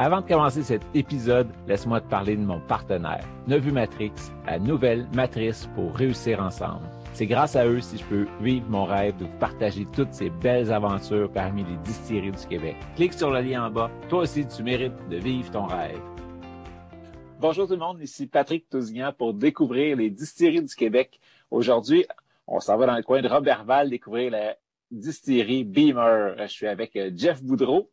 Avant de commencer cet épisode, laisse-moi te parler de mon partenaire, Nevu Matrix, la nouvelle matrice pour réussir ensemble. C'est grâce à eux si je peux vivre mon rêve de partager toutes ces belles aventures parmi les distilleries du Québec. Clique sur le lien en bas. Toi aussi, tu mérites de vivre ton rêve. Bonjour tout le monde, ici Patrick Tousignan pour découvrir les distilleries du Québec. Aujourd'hui, on s'en va dans le coin de Robertval découvrir la distillerie Beamer. Je suis avec euh, Jeff Boudreau.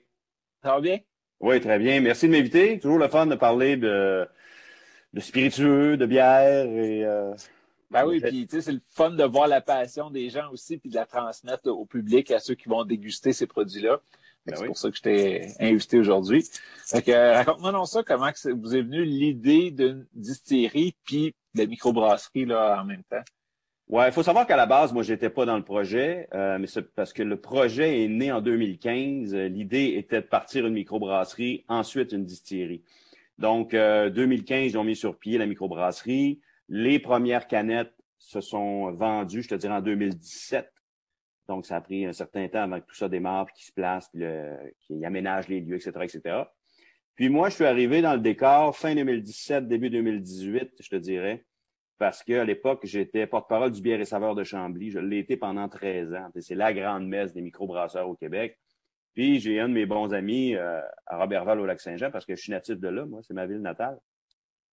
Ça va bien? Oui, très bien. Merci de m'inviter. Toujours le fun de parler de, de spiritueux, de bière et euh, ben oui, puis tu sais, c'est le fun de voir la passion des gens aussi, puis de la transmettre au public, à ceux qui vont déguster ces produits-là. Ben c'est pour ça que je t'ai invité aujourd'hui. Fait que raconte-moi non ça, comment que vous est venu l'idée d'une distillerie puis de microbrasserie là en même temps? Ouais, il faut savoir qu'à la base, moi, j'étais pas dans le projet, euh, mais c'est parce que le projet est né en 2015. L'idée était de partir une microbrasserie, ensuite une distillerie. Donc, euh, 2015, ils ont mis sur pied la microbrasserie. Les premières canettes se sont vendues, je te dirais, en 2017. Donc, ça a pris un certain temps avant que tout ça démarre, puis qu'il se place, puis qu'il aménage les lieux, etc., etc. Puis moi, je suis arrivé dans le décor fin 2017, début 2018, je te dirais parce qu'à l'époque, j'étais porte-parole du bière et saveur de Chambly. Je l'ai été pendant 13 ans. C'est la grande messe des microbrasseurs au Québec. Puis j'ai un de mes bons amis euh, à Robertval au Lac-Saint-Jean, parce que je suis natif de là, moi, c'est ma ville natale.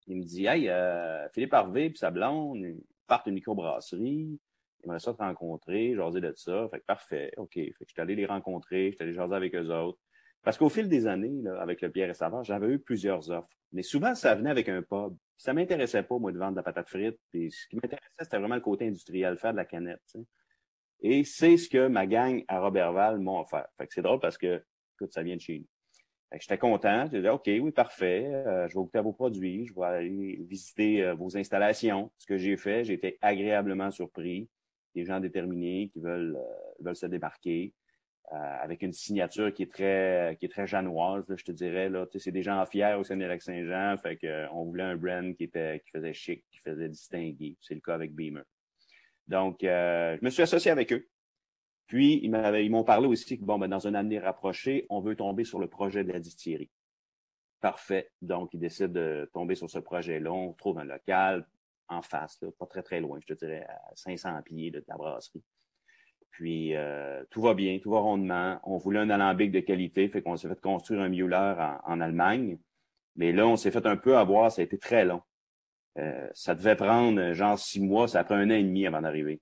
Il me dit Hey, euh, Philippe Harvey et sa blonde, ils partent une microbrasserie. Ils aimeraient ça te rencontrer, jaser de ça. Fait que parfait, OK. Fait que je suis allé les rencontrer, je suis allé jaser avec eux autres. Parce qu'au fil des années, avec le Pierre et Savard, j'avais eu plusieurs offres. Mais souvent, ça venait avec un pub. Ça m'intéressait pas, moi, de vendre de la patate frite. Ce qui m'intéressait, c'était vraiment le côté industriel, faire de la canette. Et c'est ce que ma gang à Robertval m'ont offert. Fait que c'est drôle parce que, écoute, ça vient de chez nous. J'étais content. J'ai dit, OK, oui, parfait. Euh, je vais goûter à vos produits. Je vais aller visiter euh, vos installations. Ce que j'ai fait, j'ai été agréablement surpris. Des gens déterminés qui veulent, euh, veulent se débarquer. Euh, avec une signature qui est très qui est très janoise, je te dirais. Là, c'est des gens fiers au Saint-Saint-Jean, fait que euh, on voulait un brand qui était qui faisait chic, qui faisait distinguer. C'est le cas avec Beamer. Donc, euh, je me suis associé avec eux. Puis, ils m'ont parlé aussi que bon, ben, dans un avenir rapproché, on veut tomber sur le projet de la distillerie. Parfait. Donc, ils décident de tomber sur ce projet-là. On trouve un local en face, pas très très loin, je te dirais, à 500 pieds de la brasserie. Puis euh, tout va bien, tout va rondement. On voulait un alambic de qualité, fait qu'on s'est fait construire un Mueller en, Allemagne. Mais là, on s'est fait un peu avoir, ça a été très long. Euh, ça devait prendre genre six mois, ça a pris un an et demi avant d'arriver.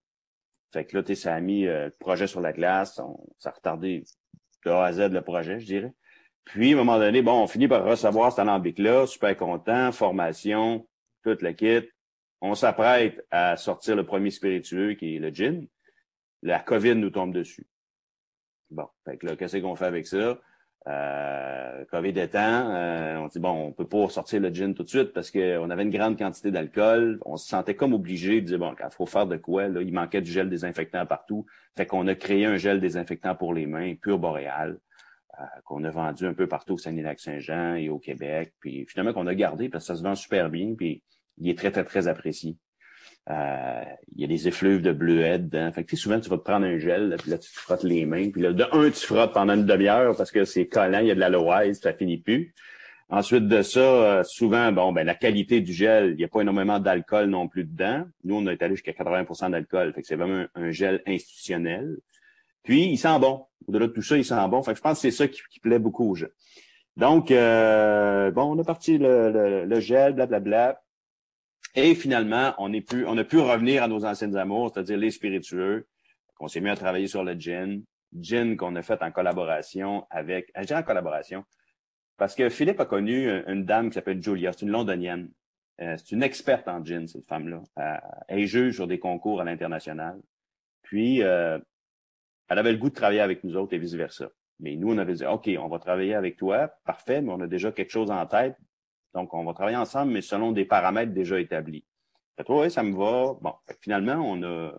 Fait que là, ça a mis euh, le projet sur la glace, ça a retardé de A à Z le projet, je dirais. Puis, à un moment donné, bon, on finit par recevoir cet alambic-là, super content, formation, toute la kit. On s'apprête à sortir le premier spiritueux qui est le gin la COVID nous tombe dessus. Bon, fait que là, qu'est-ce qu'on fait avec ça? Euh, COVID étant, euh, on dit bon, on peut pas sortir le gin tout de suite parce qu'on avait une grande quantité d'alcool. On se sentait comme obligé de dire bon, il faut faire de quoi là? Il manquait du gel désinfectant partout. Fait qu'on a créé un gel désinfectant pour les mains, pur boréal, euh, qu'on a vendu un peu partout au Saguenay-Lac-Saint-Jean et au Québec. Puis finalement qu'on a gardé parce que ça se vend super bien. Puis il est très très très apprécié. Euh, il y a des effluves de bleuet dedans. Fait que, souvent, tu vas te prendre un gel, puis là, tu te frottes les mains. Puis là, de un, tu frottes pendant une demi-heure parce que c'est collant, il y a de l'aloès, ça finit plus. Ensuite de ça, euh, souvent, bon, ben la qualité du gel, il n'y a pas énormément d'alcool non plus dedans. Nous, on est allé jusqu'à 80% d'alcool. Fait que c'est vraiment un, gel institutionnel. Puis, il sent bon. Au-delà de tout ça, il sent bon. Fait que je pense que c'est ça qui, plaît beaucoup aux gens. Donc, euh, bon, on a parti le, le, le gel, blablabla. Et finalement, on, est plus, on a pu revenir à nos anciennes amours, c'est-à-dire les spiritueux. On s'est mis à travailler sur le gin. Gin qu'on a fait en collaboration avec, je dirais en collaboration, parce que Philippe a connu une dame qui s'appelle Julia, c'est une londonienne. Euh, c'est une experte en gin, cette femme-là. elle est juge sur des concours à l'international. Puis, euh, elle avait le goût de travailler avec nous autres et vice-versa. Mais nous, on avait dit, OK, on va travailler avec toi, parfait, mais on a déjà quelque chose en tête. Donc, on va travailler ensemble, mais selon des paramètres déjà établis. Fait, ça me va. Bon, finalement, on a,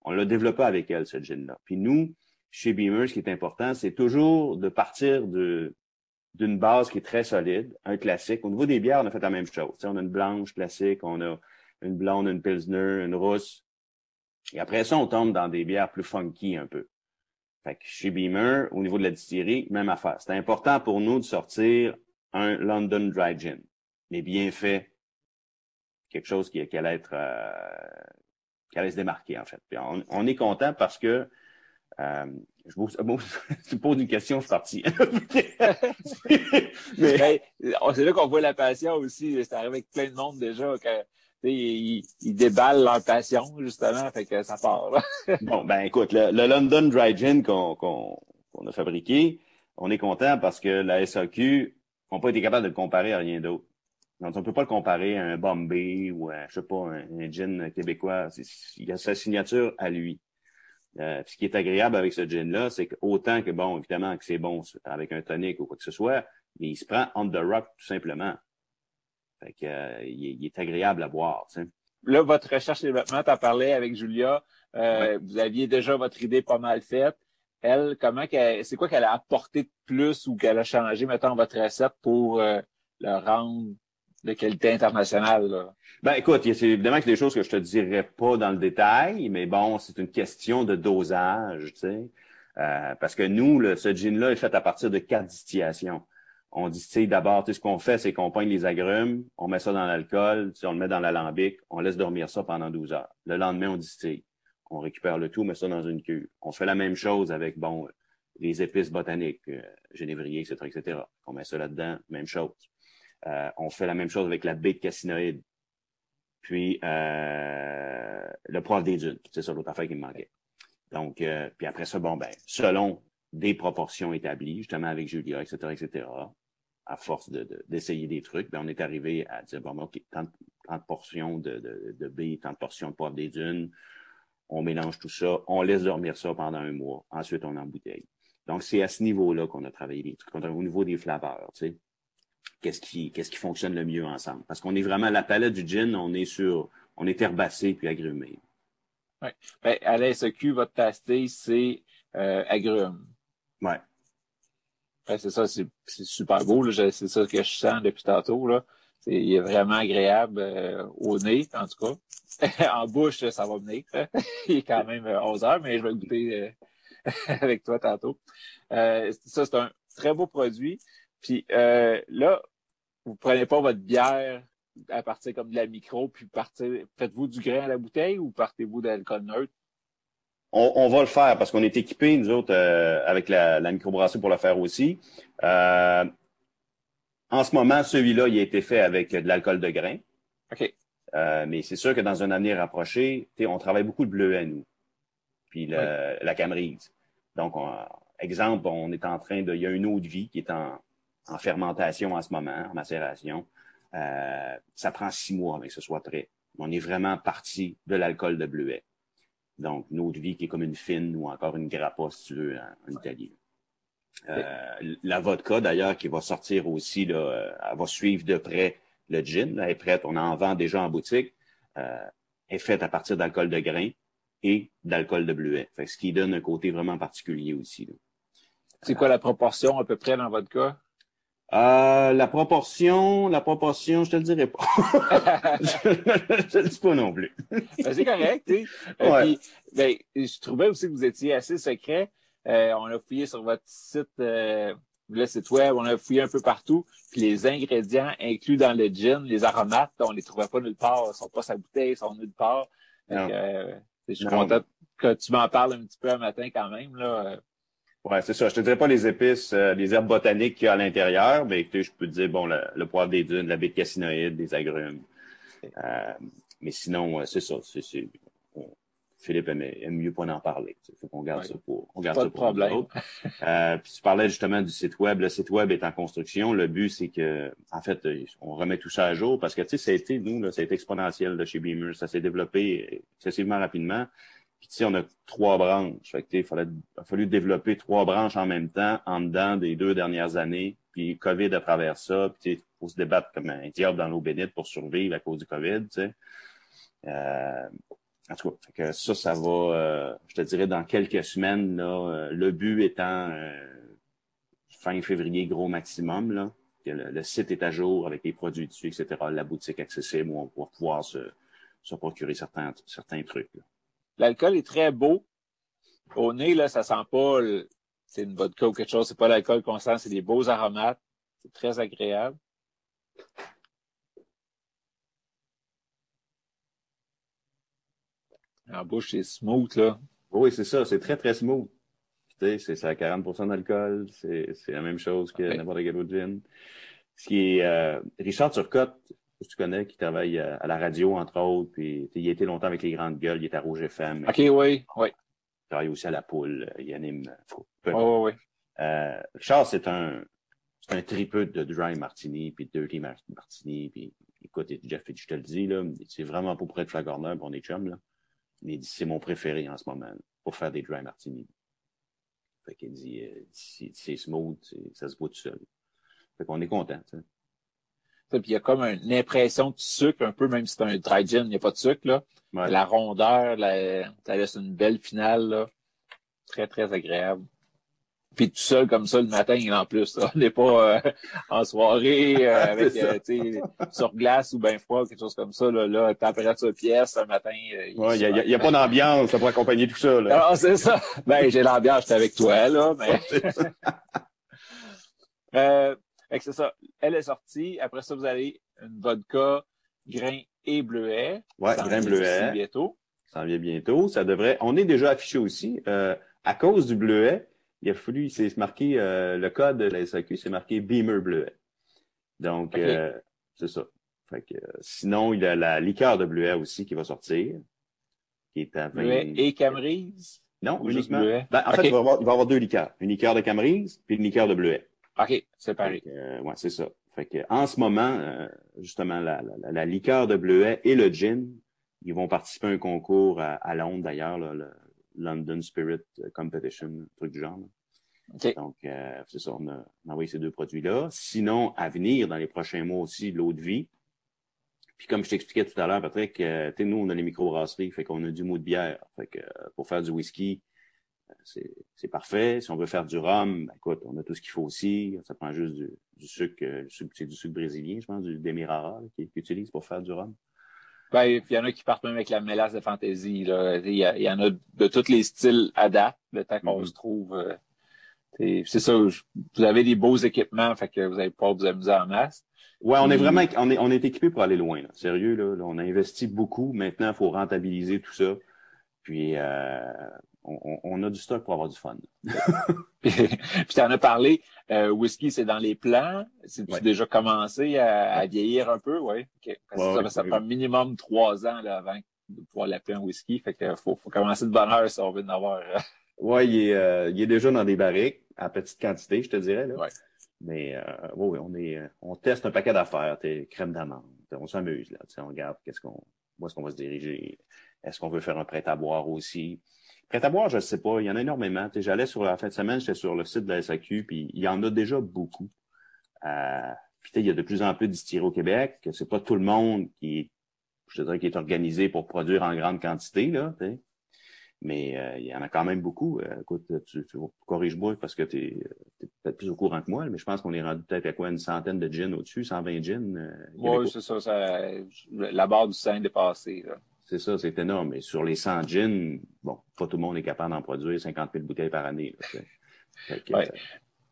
on l'a développé avec elle, ce gin-là. Puis nous, chez Beamer, ce qui est important, c'est toujours de partir de, d'une base qui est très solide, un classique. Au niveau des bières, on a fait la même chose. on a une blanche classique, on a une blonde, une pilsner, une rousse. Et après ça, on tombe dans des bières plus funky un peu. Fait que chez Beamer, au niveau de la distillerie, même affaire. C'était important pour nous de sortir un London Dry Gin, mais bien fait. Quelque chose qui, qui allait être euh, qui allait se démarquer, en fait. Puis on, est content parce que euh, je vous, pose une question, je suis parti. mais c'est là qu'on voit la passion aussi. C'est arrivé avec plein de monde déjà que ils, ils, déballent leur passion, justement, fait que ça part. bon, ben écoute, le, London Dry Gin qu'on qu'on a fabriqué, on est content parce que la SAQ n'a pas été capable de le comparer à rien d'autre. Donc, on ne peut pas le comparer à un Bombay ou à, je sais pas, un, gin québécois. Il a sa signature à lui. Euh, ce qui est agréable avec ce gin-là, c'est qu'autant que, bon, évidemment, que c'est bon avec un tonic ou quoi que ce soit, mais il se prend on the rock tout simplement. Fait que, euh, il, est agréable à boire. Là, votre recherche et développement, tu as parlé avec Julia. Euh, vous aviez déjà votre idée pas mal faite. Elle, comment c'est quoi qu'elle a apporté de plus ou qu'elle a changé, mettons, votre recette pour euh, le rendre de qualité internationale? Là? Ben écoute, c'est évidemment que des choses que je te dirais pas dans le détail, mais bon, c'est une question de dosage, tu sais. Euh, parce que nous, le, ce gin-là est fait à partir de quatre distillations on distille d'abord, tu sais, ce qu'on fait, c'est qu'on poigne les agrumes, on met ça dans l'alcool, on le met dans l'alambic, on laisse dormir ça pendant 12 heures. Le lendemain, on distille. On récupère le tout, on met ça dans une cuve. On fait la même chose avec, bon, les épices botaniques, euh, genévrier, etc., etc. On met ça là-dedans, même chose. Euh, on fait la même chose avec la baie de cassinoïde. Puis, euh, le poivre des dunes. C'est ça l'autre affaire qui me manquait. Donc, euh, puis après ça, bon, ben, selon des proportions établies, justement avec Julia, etc., etc., à force d'essayer de, des trucs, ben, on est arrivé à dire, bon, OK, tant, de portions de, de, de baie, tant de portions de poivre des dunes, on mélange tout ça, on laisse dormir ça pendant un mois, ensuite on embouteille. Donc, c'est à ce niveau-là qu'on a travaillé les trucs, au niveau des flaveurs, tu sais. Qu'est-ce qui, qu'est-ce qui fonctionne le mieux ensemble? Parce qu'on est vraiment, la palette du gin, on est sur, on est herbacé puis agrumé. Oui. Ben, à l'SEQ, votre tasté, c'est euh, agrumes. Ouais. c'est ça, c'est super beau. C'est ça que je sens depuis tantôt. Là. Il est vraiment agréable euh, au nez, en tout cas. en bouche, ça va venir. il est quand même 11 euh, heures, mais je vais goûter euh, avec toi tantôt. ça, c'est un très beau produit. Puis là, vous prenez pas votre bière à partir comme de la micro, puis partez, faites-vous du grain à la bouteille ou partez-vous d'alcool neutre? on, va le faire parce qu'on est équipés, nous autres, euh, avec la, la microbrasserie pour le faire aussi. Euh, en ce moment, celui-là, il a été fait avec de l'alcool de grain. OK. Euh, mais c'est sûr que dans un avenir rapproché, on travaille beaucoup de bleu à nous. Puis la camerise. Donc, exemple, on est en train de. Il y a une eau de vie qui est en, en fermentation en ce moment, en macération. ça prend six mois avec que ce soit prêt. On est vraiment parti de l'alcool de bleuet. Donc, une eau de vie qui est comme une fine ou encore une grappa, si tu veux, en, Italie. Euh, la vodka, d'ailleurs, qui va sortir aussi, là, euh, elle va suivre de près le gin. elle est prête, on en vend déjà en boutique. Euh, est faite à partir d'alcool de grain et d'alcool de bleuet. Fait ce qui donne un côté vraiment particulier aussi. C'est quoi la proportion à peu près dans votre cas? Euh, la proportion, la proportion, je te le dirai pas. je, te le dis pas non plus. Ben, c'est correct, tu sais. ben, je trouvais aussi que vous étiez assez secret. Euh, on a fouillé sur votre site, euh, le site web, on a fouillé un peu partout. Puis les ingrédients inclus dans le gin, les aromates, on les trouvait pas nulle part. Ils sont pas sa bouteille, ils sont nulle part. Donc, euh, je suis content que tu m'en parles un petit peu un matin quand même. Là. Ouais, c'est ça. Je te dirais pas les épices, euh, les herbes botaniques qu'il y a à l'intérieur, mais écoutez, je peux te dire, bon, le, le poivre des dunes, la de cassinoïde, des agrumes. Euh, mais sinon, c'est ça. C'est, Philippe aime, aime mieux pas en parler. Il faut qu'on garde Ouais. ça pour, on garde Pas ça de pour problème. Euh, puis tu parlais justement du site web. Le site web est en construction. Le but, c'est que, en fait, euh, on remet tout ça à jour parce que, tu sais, ça a été, nous, là, ça a été exponentiel là, chez Beamer. Ça s'est développé excessivement rapidement. Puis, tu sais, on a trois branches. Fait que, tu sais, il fallait, il a fallu développer trois branches en même temps, en dedans des deux dernières années. Puis, COVID à travers ça. Puis, tu sais, faut se débattre comme un diable dans l'eau bénite pour survivre à cause du COVID, tu sais. Euh, en tout cas, ça, ça va, euh, je te dirais, dans quelques semaines, là, euh, le but étant euh, fin février, gros maximum, là, que le, site est à jour avec les produits dessus, etc., la boutique accessible où on va pouvoir se, se procurer certains, certains trucs. L'alcool est très beau. Au nez, là, ça sent pas, c'est une vodka ou quelque chose. C'est pas l'alcool constant, c'est des beaux aromates. C'est très agréable. En bouche, c'est smooth, là. Oui, c'est ça, c'est très, très smooth. C'est à 40% d'alcool, c'est la même chose que Ouais. n'importe quel autre gin. Ce qui est, euh, Richard Turcotte, que tu connais, qui travaille à, à la radio, entre autres, puis il a été longtemps avec les grandes gueules, il est à Rouge FM, OK, oui, oui. il travaille aussi à la poule, il anime. Oui, oui, oui. Euh, Richard, c'est un, c'est un tripeux de dry martini, puis de dirty mar- martini, puis écoute, Jeff, je te le dis, là, c'est vraiment pas pour être flagorneur, on est chum, là. Mais il dit, c'est mon préféré en ce moment, là, pour faire des dry martini. Fait qu'il dit, euh, c'est smooth, ça se boit tout seul. Fait qu'on est content, Puis il y a comme une impression de sucre, un peu, même si c'est un dry gin, il n'y a pas de sucre, là. Ouais. La rondeur, la, ça laisse une belle finale, là. Très, très agréable. Puis tout seul comme ça le matin, en plus. là. On n'est pas euh, en soirée euh, avec euh, sur glace ou bien froid, quelque chose comme ça. Là, là température pièce, un matin. euh, Ouais, il y a, y a- y a pas d'ambiance pour accompagner tout ça, là. Ah, c'est ça. Ben, j'ai l'ambiance, j'étais avec toi, là, mais. euh, c'est ça. Elle est sortie. Après ça, vous avez une vodka, grain et bleuet. Ouais, Ça grain bleuet. Bientôt. Ça en vient bientôt. Ça devrait. On est déjà affiché aussi. Euh, à cause du bleuet, il a fallu, c'est marqué euh, le code de la SAQ, c'est marqué Beamer bleuet. Donc, euh, c'est ça. Fait que, euh, sinon, il y a la liqueur de bleuet aussi qui va sortir, qui est à 20... Bleuet et Camerise. Non, ou uniquement. Ben, en fait, il va, y avoir, il va avoir deux liqueurs. Une liqueur de Camerise puis une liqueur de bleuet. OK, c'est pareil. Euh, ouais, c'est ça. Fait que, en ce moment, euh, justement, la, la, la- liqueur de bleuet et le gin, ils vont participer à un concours à, à Londres, d'ailleurs, là, le London Spirit Competition, un truc du genre. Donc, euh, c'est ça, on a, on a envoyé ces deux produits-là. Sinon, à venir, dans les prochains mois aussi, l'eau de vie. Puis comme je t'expliquais tout à l'heure, Patrick, euh, tu sais, nous, on a les microbrasseries, fait qu'on a du mot de bière. Fait que euh, pour faire du whisky, euh, c'est parfait. Si on veut faire du rhum, ben, écoute, on a tout ce qu'il faut aussi. Ça prend juste du, du sucre, euh, c'est du sucre brésilien, je pense, du Demerara qu'ils utilisent pour faire du rhum. Ben, il y en a qui partent même avec la mélasse de fantaisie. Là. Il, y a- il y en a de tous les styles à date, le temps qu'on Mhm. se trouve. euh, c'est ça, je- vous avez des beaux équipements, fait que vous allez pouvoir vous amuser en masse. Ouais, on est vraiment, on est, on est équipé pour aller loin. Là. Sérieux, là, là, on a investi beaucoup. Maintenant, il faut rentabiliser tout ça. Puis, euh, on, on- a du stock pour avoir du fun. puis tu en as parlé, euh, whisky, c'est dans les plans. C'est-tu Ouais. déjà commencé à, à vieillir un peu? Oui. OK. Parce que Ouais, ça, ouais, ça prend minimum trois ans là, avant de pouvoir l'appeler un whisky. Fait que faut, faut commencer de bonne heure si on veut en avoir. euh, Ouais, il est, euh, il est déjà dans des barriques, à petite quantité, je te dirais. Là. Ouais. Mais euh, oui, oui, on est, euh, on teste un paquet d'affaires, t'es crème d'amande. On s'amuse là. On regarde qu'est-ce qu'on, où est-ce qu'on va se diriger. Est-ce qu'on veut faire un prêt à boire aussi? Prêt à boire, je sais pas. Il y en a énormément. J'allais sur la fin de semaine, j'étais sur le site de la SAQ, puis il y en a déjà beaucoup. Euh, puis il y a de plus en plus distilleries au Québec, que c'est pas tout le monde qui est, je te dirais, qui est organisé pour produire en grande quantité, là. Mais euh, il y en a quand même beaucoup. Euh, écoute, tu, tu corrige-moi parce que tu es, peut-être plus au courant que moi, mais je pense qu'on est rendu peut-être à quoi une centaine de gins au-dessus, 120 gins. Euh, Oui, c'est ça, ça. La barre du sein est dépassée. Là. C'est ça, c'est énorme. Et sur les 100 gins, bon, pas tout le monde est capable d'en produire 50 000 bouteilles par année. Là, que, Ouais. euh,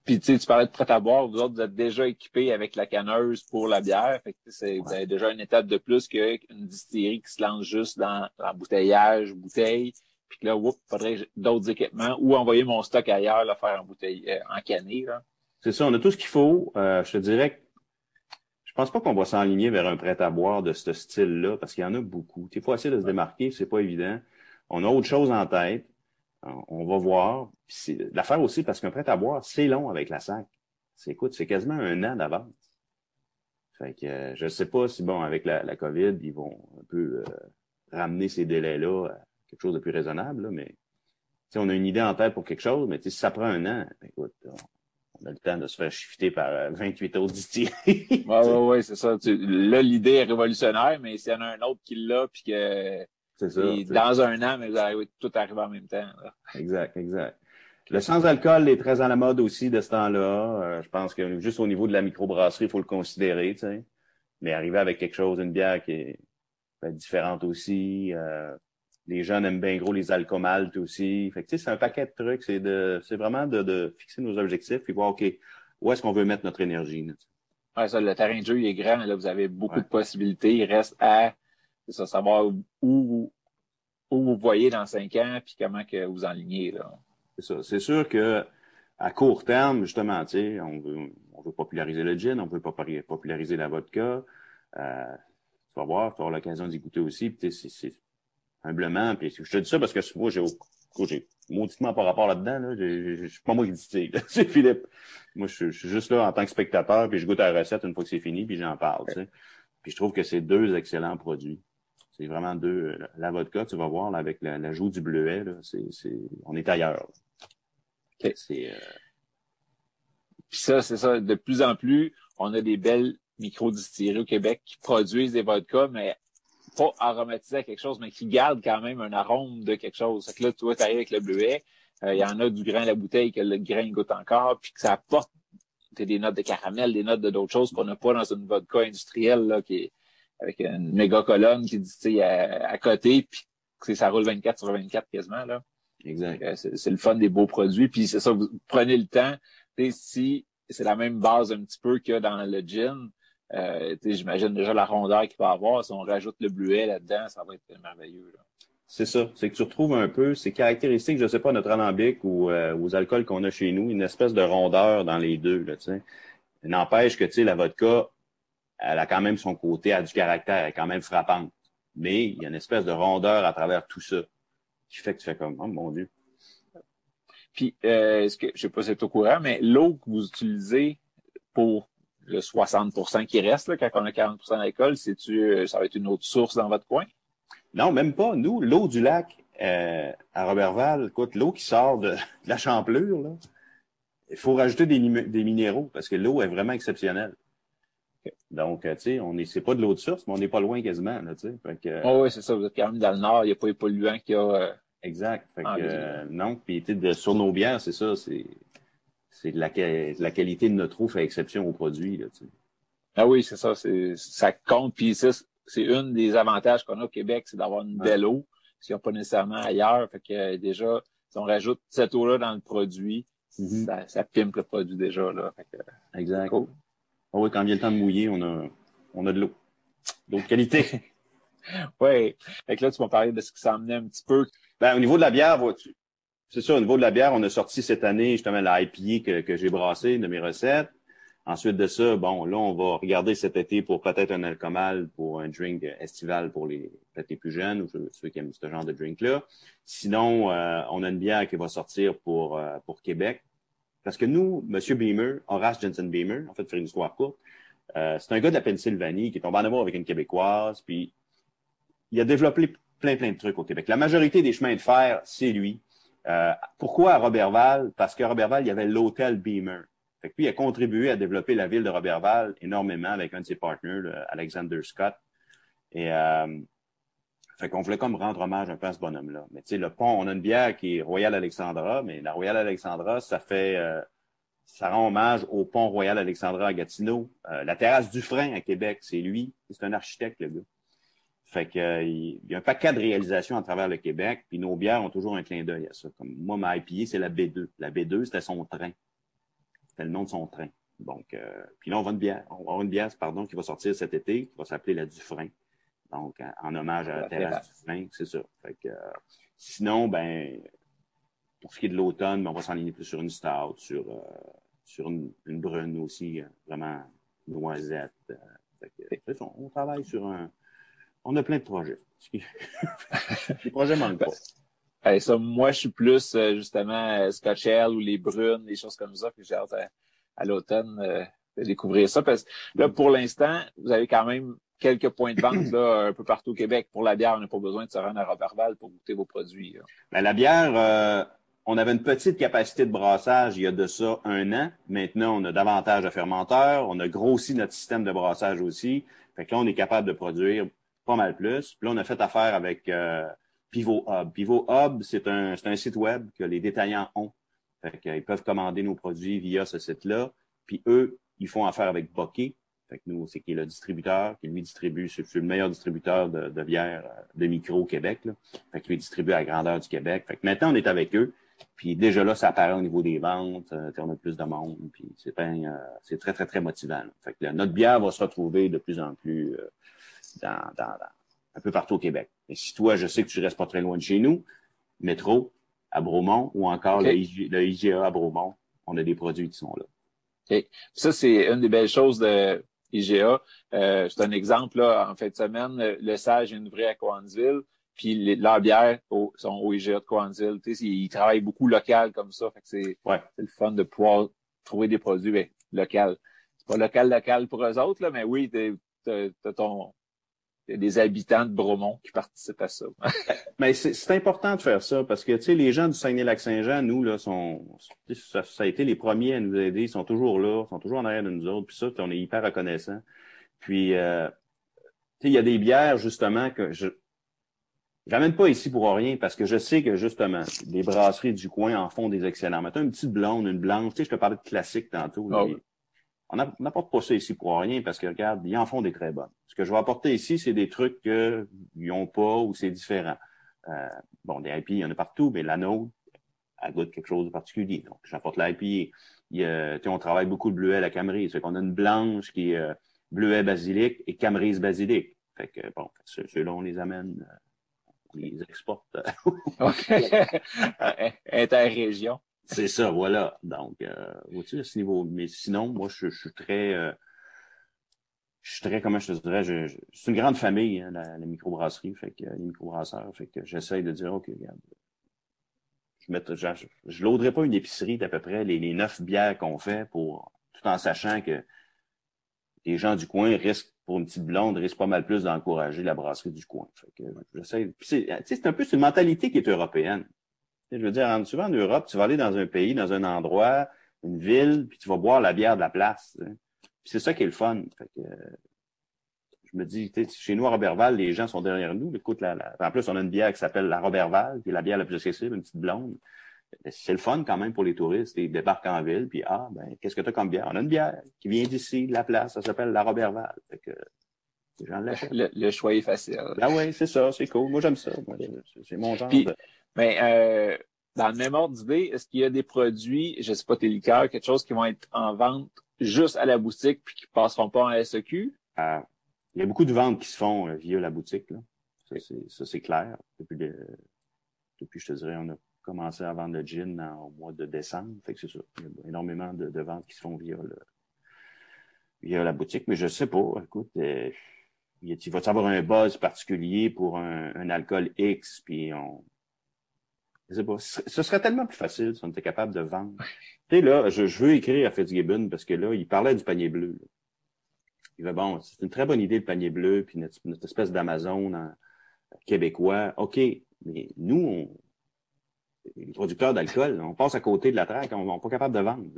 Puis tu sais, tu parlais de prêt à boire, vous autres, vous êtes déjà équipés avec la canneuse pour la bière. Fait que c'est, vous avez déjà une étape de plus qu'une distillerie qui se lance juste dans l'embouteillage, bouteille. puis que là, il faudrait d'autres équipements ou envoyer mon stock ailleurs, le faire en bouteille, euh, en canée. C'est ça, on a tout ce qu'il faut. Euh, je te dirais que pense pas qu'on va s'enligner vers un prêt à boire de ce style-là, parce qu'il y en a beaucoup. Il faut essayer de se démarquer, c'est pas évident. On a autre chose en tête. On va voir. L'affaire aussi, parce qu'un prêt à boire, c'est long avec la SAC. C'est écoute, c'est quasiment un an d'avance. Fait que euh, je sais pas si bon, avec la, la COVID, ils vont un peu ramener ces délais-là à quelque chose de plus raisonnable, là, mais on a une idée en tête pour quelque chose, mais si ça prend un an, ben, écoute, on, a le temps de se faire shifter par 28 euh, autres distillés. oui, oui, ouais, c'est ça. là, l'idée est révolutionnaire, mais s'il y en a un autre qui l'a, puis que ça, dans un an, mais vous allez tout arriver en même temps. Exact, exact. Le sans-alcool est très à la mode aussi de ce temps-là. Euh, je pense que juste au niveau de la microbrasserie, il faut le considérer, tu sais. Mais arriver avec quelque chose, une bière qui est différente aussi. Euh, les jeunes aiment bien gros les alcomaltes aussi. Fait que, c'est un paquet de trucs. C'est de, c'est vraiment de, de, fixer nos objectifs et voir, OK, où est-ce qu'on veut mettre notre énergie? Là, ouais, ça, le terrain de jeu, il est grand. Là, vous avez beaucoup de possibilités. Il reste à ça, savoir où, où vous voyez dans cinq ans puis comment que vous enlignez. Là. C'est ça. C'est sûr que à court terme, justement, tu sais, on veut, on veut populariser le gin, on veut populariser la vodka. Euh, tu vas voir, tu auras l'occasion d'y goûter aussi. Puis, c'est, humblement. Puis je te dis ça parce que moi, j'ai, j'ai mauditement par rapport là-dedans. Là, je suis pas moi qui dis c'est Philippe. Moi, je, suis juste là en tant que spectateur, puis je goûte à la recette une fois que c'est fini, puis j'en parle. Puis je trouve que c'est deux excellents produits. C'est vraiment deux. La vodka, tu vas voir, là, avec l'ajout du bleuet, là, c'est, c'est, on est ailleurs. C'est, euh... Puis ça, c'est ça. De plus en plus, on a des belles micro-distilleries au Québec qui produisent des vodkas, mais pas aromatisés à quelque chose, mais qui gardent quand même un arôme de quelque chose. Fait que là, tu vois, arrives avec le bleuet, euh, il y en a du grain à la bouteille que le grain goûte encore, puis que ça apporte des notes de caramel, des notes de d'autres choses qu'on n'a pas dans une vodka industrielle là, qui est avec une méga colonne qui dit à, à côté, puis ça roule 24 sur 24 quasiment. là. Exact. Euh, c'est le fun des beaux produits. Puis c'est ça, vous prenez le temps. Si c'est la même base un petit peu que dans le gin, euh, J'imagine déjà la rondeur qu'il va avoir. Si on rajoute le bleuet là-dedans, ça va être merveilleux. C'est ça. C'est que tu retrouves un peu ces caractéristiques, je sais pas, notre alambic ou euh, aux alcools qu'on a chez nous, une espèce de rondeur dans les deux. Là, N'empêche que tu la vodka, elle a quand même son côté, elle a du caractère, elle est quand même frappante. Mais il y a une espèce de rondeur à travers tout ça qui fait que tu fais comme, oh mon Dieu. Puis, euh, est-ce que, je sais pas si c'est au courant, mais l'eau que vous utilisez pour le 60% qui reste, là, quand on a 40 d'alcool, c'est-tu, euh, ça va être une autre source dans votre coin? Non, même pas. Nous, l'eau du lac euh, à Robertval, écoute, l'eau qui sort de, la champlure, là, il faut rajouter des, des minéraux parce que l'eau est vraiment exceptionnelle. Donc, euh, tu sais, on est, c'est pas de l'eau de source, mais on n'est pas loin quasiment, tu sais. oh oui, c'est ça. Vous êtes quand même dans le nord, il n'y a pas les polluants qu'il y a. exact. Fait que, non, puis sur nos bières, c'est ça, c'est c'est la, la qualité de notre eau fait exception au produit. Là, tu sais. Ah oui, c'est ça, ça compte. Puis c'est une des avantages qu'on a au Québec, c'est d'avoir une belle eau, ce qu'il n'y a pas nécessairement ailleurs. Fait que déjà, si on rajoute cette eau-là dans le produit, mm-hmm. ça, ça pimpe le produit déjà. Là. Fait que, exact. Cool. Ah oui, quand vient le temps de mouiller, on a, on a de l'eau. D'eau de qualité. oui. Fait que là, tu m'as parlé de ce qui s'emmenait un petit peu. Ben, au niveau de la bière, vois-tu, c'est ça, au niveau de la bière, on a sorti cette année justement la IPA que, que j'ai brassée de mes recettes. Ensuite de ça, bon, là, on va regarder cet été pour peut-être un alcomal, pour un drink estival pour les peut-être les plus jeunes ou ceux qui aiment ce genre de drink-là. Sinon, euh, on a une bière qui va sortir pour, euh, pour Québec. Parce que nous, Monsieur Beamer, Horace Jensen Beamer, en fait, faire une histoire courte, euh, c'est un gars de la Pennsylvanie qui est tombé en amour avec une Québécoise, puis il a développé plein, plein de trucs au Québec. La majorité des chemins de fer, c'est lui. Euh, pourquoi à Robertval? Parce qu'à Robertval, il y avait l'hôtel Beamer. Fait que lui, il a contribué à développer la ville de Robertval énormément avec un de ses partenaires, Alexander Scott. Et euh, fait qu'on voulait comme rendre hommage un peu à ce bonhomme-là. Mais tu sais, le pont, on a une bière qui est Royal Alexandra, mais la Royal Alexandra, ça fait euh, ça rend hommage au pont Royal Alexandra à Gatineau. Euh, la terrasse du frein à Québec, c'est lui. C'est un architecte, le gars. Fait que euh, il y a un paquet de réalisations à travers le Québec, puis nos bières ont toujours un clin d'œil à ça. Comme moi, ma IPA, c'est la B2. La B2, c'était son train. C'était le nom de son train. Donc, euh, puis là, on va une bière, on va avoir une bière, pardon, qui va sortir cet été, qui va s'appeler la Dufresne. Donc, en, hommage à la terrasse Dufresne, c'est ça. Fait que, euh, Sinon, ben, pour ce qui est de l'automne, ben, on va s'enligner plus sur une stout, sur, euh, sur une, brune aussi, vraiment noisette. on travaille sur un... On a plein de projets. les projets manquent pas. ça, moi, je suis plus justement Scotch Ale ou les brunes, des choses comme ça, que j'ai hâte à, l'automne de découvrir ça. Parce que là, pour l'instant, vous avez quand même quelques points de vente là, un peu partout au Québec. Pour la bière, on n'a pas besoin de se rendre à Roberval pour goûter vos produits. Ben, la bière, euh, on avait une petite capacité de brassage il y a de ça un an. Maintenant, on a davantage de fermenteurs. On a grossi notre système de brassage aussi. Fait que là, on est capable de produire pas mal plus. Puis là, on a fait affaire avec euh, Pivot Hub. Pivot Hub, c'est un, site web que les détaillants ont. Fait qu'ils peuvent commander nos produits via ce site-là. Puis eux, ils font affaire avec Bokeh. Fait que nous, c'est qui est le distributeur, qui lui distribue, c'est le meilleur distributeur de, bière euh, de micro au Québec. Là. Fait qu'il lui distribue à la grandeur du Québec. Fait que maintenant, on est avec eux. Puis déjà là, ça apparaît au niveau des ventes, euh, on a plus de monde, puis c'est euh, très, très, très motivant. Fait que notre bière va se retrouver de plus en plus euh, dans, dans, un peu partout au Québec. Et si toi, je sais que tu restes pas très loin de chez nous, métro à Bromont ou encore le, IGA à Bromont, on a des produits qui sont là. Okay. Ça, c'est une des belles choses de IGA. Euh, c'est un exemple, là, en fin de semaine, le Sage est ouvert à Coansville, puis leurs bières sont au IGA de Coansville. Ils travaillent beaucoup local comme ça. Fait que c'est ouais. le fun de pouvoir trouver des produits ben, locaux. C'est pas local, local pour eux autres, là, mais oui, t'as ton, des habitants de Bromont qui participent à ça. Mais c'est important de faire ça parce que tu sais les gens du Saguenay-Lac-Saint-Jean, nous là, sont ça, a été les premiers à nous aider, ils sont toujours là, ils sont toujours en arrière de nous autres. Puis ça, on est hyper reconnaissants. Puis euh, tu sais, il y a des bières justement que je J'amène pas ici pour rien parce que je sais que justement, les brasseries du coin en font des excellents. Mettons une petite blonde, une blanche. Tu sais, je te parlais de classique tantôt. Ah on n'apporte pas ça ici pour rien parce que, regarde, ils en font des très bonnes. Ce que je vais apporter ici, c'est des trucs qu'ils n'ont pas ou c'est différent. Euh, bon, des IP, il y en a partout, mais la nôtre, elle goûte quelque chose de particulier. Donc, j'apporte l'IP. on travaille beaucoup le bleuet à la camerise. Fait qu'on a une blanche qui est euh, bleuet basilic et camerise basilic. Fait que, bon, ceux-là, on les amène, euh, on les exporte. OK. Interrégion. C'est ça, voilà. Donc, euh, vois-tu, à ce niveau. Mais sinon, moi, je, suis très. Euh, je suis très, comment je te dirais, c'est une grande famille, hein, la, microbrasserie, fait que les microbrasseurs, fait que j'essaye de dire, OK, regarde, je ne je, je lauderai pas une épicerie d'à peu près les, les neuf bières qu'on fait pour tout en sachant que les gens du coin risquent, pour une petite blonde, risquent pas mal plus d'encourager la brasserie du coin. Fait que j'essaie. C'est un peu une mentalité qui est européenne. Je veux dire, souvent en Europe, tu vas aller dans un pays, dans un endroit, une ville, puis tu vas boire la bière de la place. c'est ça qui est le fun. je me dis, chez nous à Robertval, les gens sont derrière nous. Écoute, la, en plus, on a une bière qui s'appelle la Robertval, qui est la bière la plus accessible, une petite blonde. C'est le fun quand même pour les touristes. Ils débarquent en ville, puis ah, ben, qu'est-ce que tu as comme bière? On a une bière qui vient d'ici, de la place, ça s'appelle la Robertval. Fait que, le, le, choix est facile. Ah oui, c'est ça, c'est cool. Moi, j'aime ça. C'est mon genre. Mais ben, euh, dans le même ordre d'idée, est-ce qu'il y a des produits, je sais pas, tes liqueurs, quelque chose qui vont être en vente juste à la boutique puis qui passeront pas en SEQ? Euh, il y a beaucoup de ventes qui se font euh, via la boutique. Là. Ça, c'est clair. Depuis, depuis, je te dirais, on a commencé à vendre le gin au mois de décembre. Fait que c'est ça. Il y a énormément de, ventes qui se font via le via la boutique. Mais je sais pas. Écoute, euh, il va y avoir un buzz particulier pour un, un alcool X, puis on je sais pas. Ce serait tellement plus facile si on était capable de vendre. tu sais, là, je, veux écrire à Fitzgibbon parce que là, il parlait du panier bleu. Il va bon, c'est une très bonne idée, le panier bleu, puis notre, espèce d'Amazon québécois. OK, mais nous, on, les producteurs d'alcool, on passe à côté de la traque, on n'est pas capable de vendre.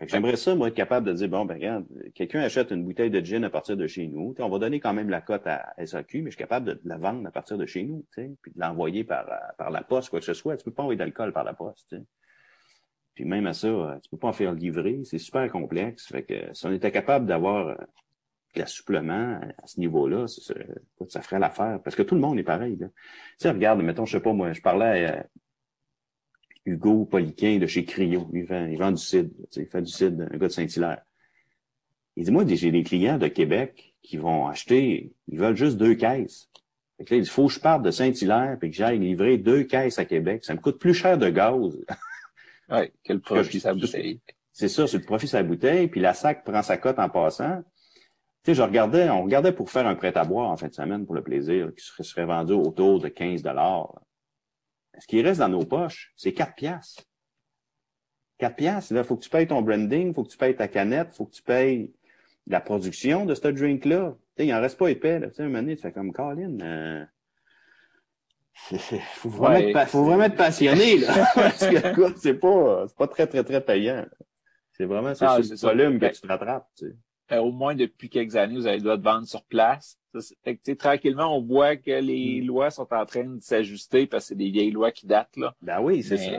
J'aimerais ça, moi, être capable de dire, bon, ben regarde, quelqu'un achète une bouteille de gin à partir de chez nous. On va donner quand même la cote à SAQ, mais je suis capable de la vendre à partir de chez nous, puis de l'envoyer par, par la poste, quoi que ce soit. Tu peux pas envoyer d'alcool par la poste. Puis même à ça, tu peux pas en faire livrer. C'est super complexe. Fait que si on était capable d'avoir euh, l'assuplement à ce niveau-là, ça, ferait l'affaire. Parce que tout le monde est pareil. Tu sais, regarde, mettons, je sais pas, moi, je parlais Hugo Poliquin de chez Cryo. Il vend, il vend du cidre. Il fait du cidre, un gars de Saint-Hilaire. Il dit, moi, j'ai des clients de Québec qui vont acheter, ils veulent juste deux caisses. il faut que je parte de Saint-Hilaire et que j'aille livrer deux caisses à Québec. Ça me coûte plus cher de gaz. oui, quel profit sa bouteille. C'est ça, c'est le profit sa bouteille, puis la SAC prend sa cote en passant. Tu sais, je regardais, on regardait pour faire un prêt à boire en fin de semaine pour le plaisir, qui serait, vendu autour de 15 dollars. Ce qui reste dans nos poches, c'est 4 piastres. 4 piastres, là, faut que tu payes ton branding, faut que tu payes ta canette, faut que tu payes la production de ce drink-là. Il en reste pas épais, là. Tu sais, un moment donné, tu fais comme Colin, euh... faut, vraiment être, faut vraiment être passionné, là. Parce que, c'est pas, c'est pas très, très, très payant. C'est vraiment, c'est ah, ce volume que ben, tu te rattrapes, tu sais. Euh, au moins depuis quelques années, vous avez le droit de vendre sur place. Fait que, tranquillement, on voit que les mm. lois sont en train de s'ajuster parce que c'est des vieilles lois qui datent. Là. Ben oui, c'est ça.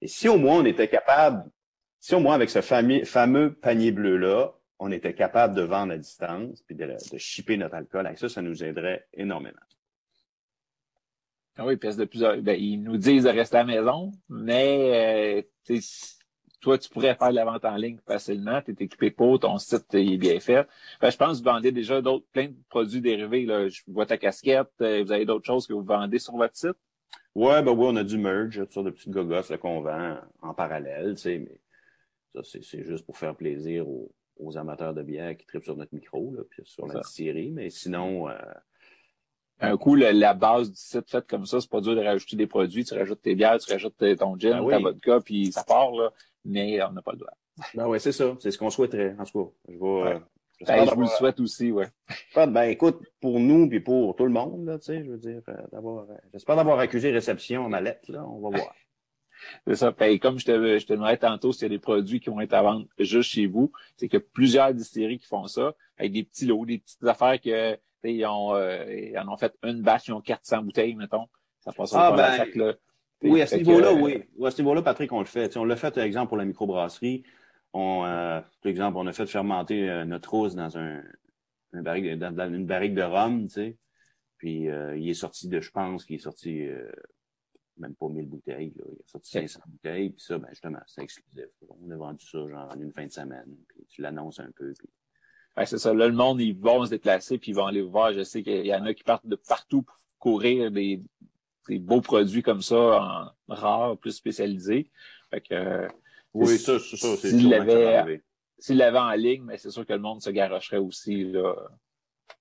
Et si au moins on était capable, si au moins avec ce fameux, fameux panier bleu-là, on était capable de vendre à distance puis de, de shipper notre alcool, avec ça, ça nous aiderait énormément. Ah oui, parce de plusieurs. Ben, ils nous disent de rester à la maison, mais euh, toi, tu pourrais faire la vente en ligne facilement. Tu es équipé pour, ton site est bien fait. Ben, je pense que vous vendez déjà d'autres plein de produits dérivés. Là. Je vois ta casquette, euh, vous avez d'autres choses que vous vendez sur votre site? Ouais, ben oui, on a du merge, sortes de petites gogosses qu'on vend en parallèle, tu sais, mais ça, c'est juste pour faire plaisir aux, amateurs de bière qui tripent sur notre micro, là, puis sur la série. Mais sinon, euh, un coup, la, base du site faite comme ça, c'est pas dur de rajouter des produits. Tu rajoutes tes bières, tu rajoutes ton gin, ben ta vodka, puis ça part, là mais on n'a pas le droit. Ben oui, c'est ça. C'est ce qu'on souhaiterait, en tout cas. Je, vais, ben, je vous le souhaite aussi, ouais. Ben écoute, pour nous puis pour tout le monde, là, tu sais, je veux dire, euh, d'avoir. Euh, j'espère d'avoir accusé réception en lettre, là. On va voir. c'est ça. Ben, comme je te, je te demandais tantôt s'il y a des produits qui vont être à vendre juste chez vous, c'est que plusieurs distilleries qui font ça, avec des petits lots, des petites affaires que ils ont, euh, ils en ont fait une batch, ils ont 400 bouteilles, mettons. Ça passe ah, ben, sac, là. Oui, à ce niveau-là, euh, oui. À ce niveau-là, Patrick, on le fait. on l'a fait, par exemple, pour la microbrasserie. On, euh, par exemple, on a fait fermenter euh, notre rose dans un, un barrique, dans, une barrique de rhum, tu sais. Puis il est sorti de, je pense, qu'il est sorti même pas 1000 bouteilles. Là. Il est sorti 500 bouteilles. Puis ça, ben justement, c'est exclusif. On a vendu ça genre en une fin de semaine. Puis tu l'annonces un peu. Puis... c'est ça. Là, le monde, ils vont se déplacer puis ils vont aller voir. Je sais qu'il y en a qui partent de partout pour courir des, des beaux produits comme ça, en rares, plus spécialisés. Fait que, oui, ça, ça, ça c'est S'il l'avait, s'il l'avait en ligne, mais c'est sûr que le monde se garocherait aussi, là.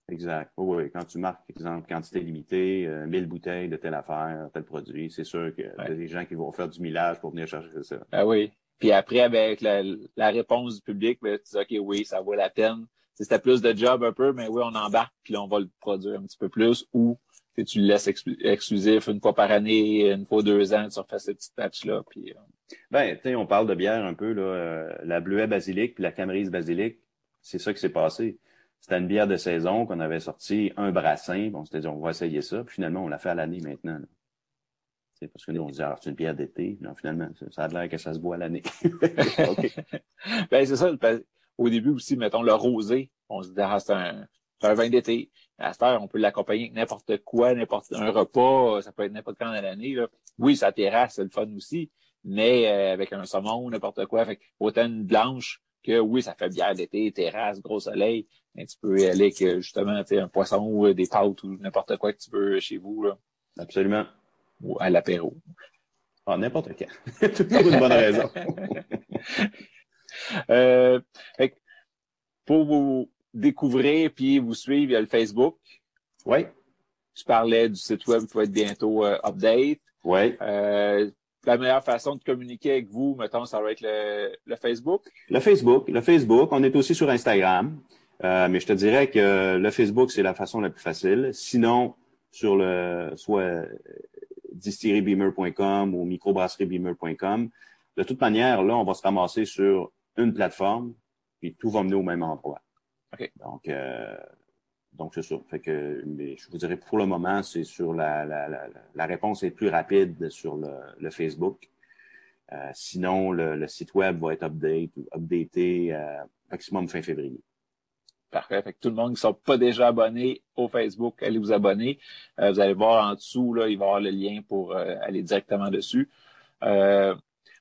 Exact. Oui, oui. Quand tu marques, exemple, quantité limitée, 1000 euh, bouteilles de telle affaire, tel produit, c'est sûr qu'il y a des gens qui vont faire du millage pour venir chercher ça. Ah oui. Puis après, avec la, la réponse du public, ben, tu dis, OK, oui, ça vaut la peine. C'était plus de job un peu, mais oui, on embarque, puis on va le produire un petit peu plus, ou tu le laisses exclusif une fois par année, une fois deux ans, tu refais ces petites patchs-là. Puis, euh... Ben, tu sais, on parle de bière un peu, là, euh, la bleuet basilic puis la camerise basilic, c'est ça qui s'est passé. C'était une bière de saison qu'on avait sorti un brassin, on s'était dit on va essayer ça, puis finalement on l'a fait à l'année maintenant. C'est parce que nous on disait alors c'est une bière d'été, non finalement ça, a l'air que ça se boit à l'année. ben c'est ça. Au début aussi, mettons le rosé, on se dit ah, c'est un, un vin d'été. À cette heure, on peut l'accompagner avec n'importe quoi, n'importe un repas, ça peut être n'importe quand dans l'année. Oui, ça terrasse, c'est le fun aussi, mais euh, avec un saumon, n'importe quoi. Fait autant une blanche que oui, ça fait bière d'été, terrasse, gros soleil, mais tu peux y aller avec justement un poisson ou euh, des pâtes ou n'importe quoi que tu veux chez vous. Là. Absolument. Ou à l'apéro. Ah, n'importe quand. Toujours une bonne raison. euh, fait, pour vous découvrir puis vous suivre, il y a le Facebook. Oui. Tu parlais du site web qui va être bientôt euh, update. Oui. Euh, la meilleure façon de communiquer avec vous, mettons, ça va être le, le Facebook? Le Facebook. Le Facebook. On est aussi sur Instagram. Euh, mais je te dirais que le Facebook, c'est la façon la plus facile. Sinon, sur le soit distillerybeamer.com ou microbrasseriebeamer.com, de toute manière, là, on va se ramasser sur une plateforme, puis tout va mener au même endroit. Donc, euh, donc c'est ça. Fait que, mais je vous dirais pour le moment, c'est sur la, la, la, la, réponse est plus rapide sur le, le Facebook. Euh, sinon, le, le, site web va être update, updaté euh, maximum fin février. Parfait. Fait que tout le monde qui ne sont pas déjà abonnés au Facebook, allez vous abonner. Euh, vous allez voir en dessous, là, il va y avoir le lien pour euh, aller directement dessus. Euh,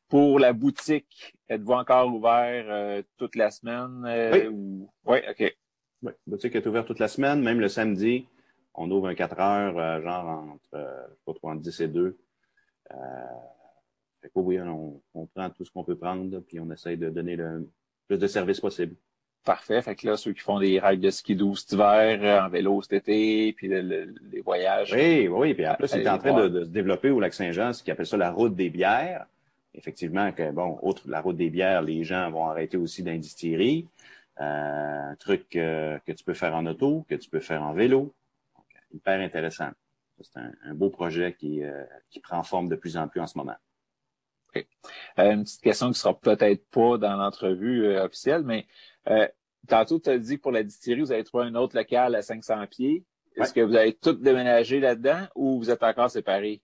pour la boutique, êtes-vous encore ouvert euh, toute la semaine? Euh, oui. Ou... Oui, OK. Oui, boutique est ouverte toute la semaine, même le samedi. on ouvre un 4 heures, genre entre, je sais pas, 10 et 2. fait que oui, on, on, prend tout ce qu'on peut prendre, puis on essaye de donner le plus de services possible. Parfait. Fait que là, ceux qui font des règles de ski doux cet hiver, en vélo cet été, puis les voyages. Oui, oui. Puis en plus, c'est en train de, de, se développer au lac Saint-Jean, ce qu'ils appellent ça la route des bières. Effectivement, que bon, outre la route des bières, les gens vont arrêter aussi dans Euh, un truc euh, que tu peux faire en auto, que tu peux faire en vélo. Donc, hyper intéressant. C'est un, un, beau projet qui, euh, qui prend forme de plus en plus en ce moment. Okay. Euh, une petite question qui sera peut-être pas dans l'entrevue officielle, mais euh, tantôt, tu as dit que pour la distillerie, vous avez trouvé un autre local à 500 pieds. Est-ce que vous avez tout déménagé là-dedans ou vous êtes encore séparés?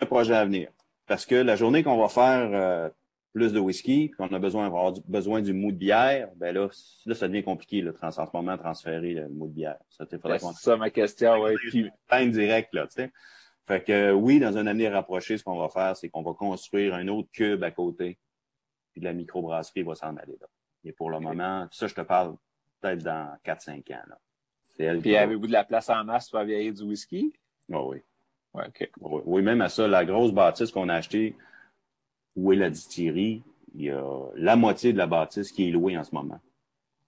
Un projet à venir. Parce que la journée qu'on va faire euh, plus de whisky, qu'on a besoin d'avoir besoin du mou de bière, ben là, là, ça devient compliqué, le trans, en ce moment, transférer le mou de bière. Ça, c'est ça ma question, oui. Puis... direct, là, tu sais. Fait que oui, dans un avenir rapproché, ce qu'on va faire, c'est qu'on va construire un autre cube à côté. Puis la microbrasserie va s'en aller là. Et pour le moment, ça, je te parle peut-être dans 4-5 ans. Là. Elle Puis avez-vous de la place en masse pour vieillir du whisky? Oh, oui. Ouais, okay. oui. Même à ça, la grosse bâtisse qu'on a achetée, où est la distillerie, il y a la moitié de la bâtisse qui est louée en ce moment.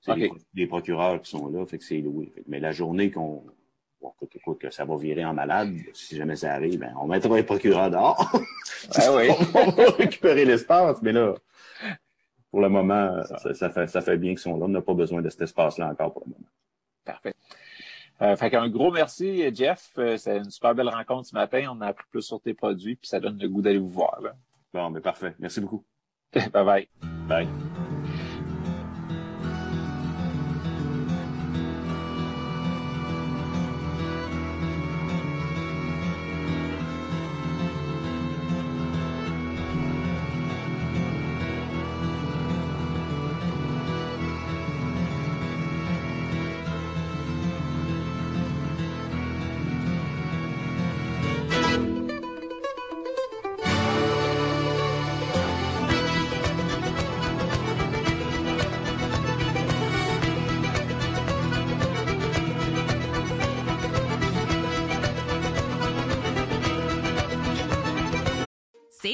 C'est okay. des, procureurs qui sont là, fait que c'est loué. Mais la journée qu'on bon, écoute, écoute, que ça va virer en malade, si jamais ça arrive, ben, on mettra les procureurs dehors. Ah oui. on va récupérer l'espace, mais là, pour le moment, ça, ça, fait, ça fait bien qu'ils sont là. On n'a pas besoin de cet espace-là encore pour le moment. Parfait. Euh, fait qu'un gros merci, Jeff. Euh, c'est une super belle rencontre ce matin. On a appris plus sur tes produits, puis ça donne le goût d'aller vous voir. Là. Bon, mais parfait. Merci beaucoup. bye bye. Bye.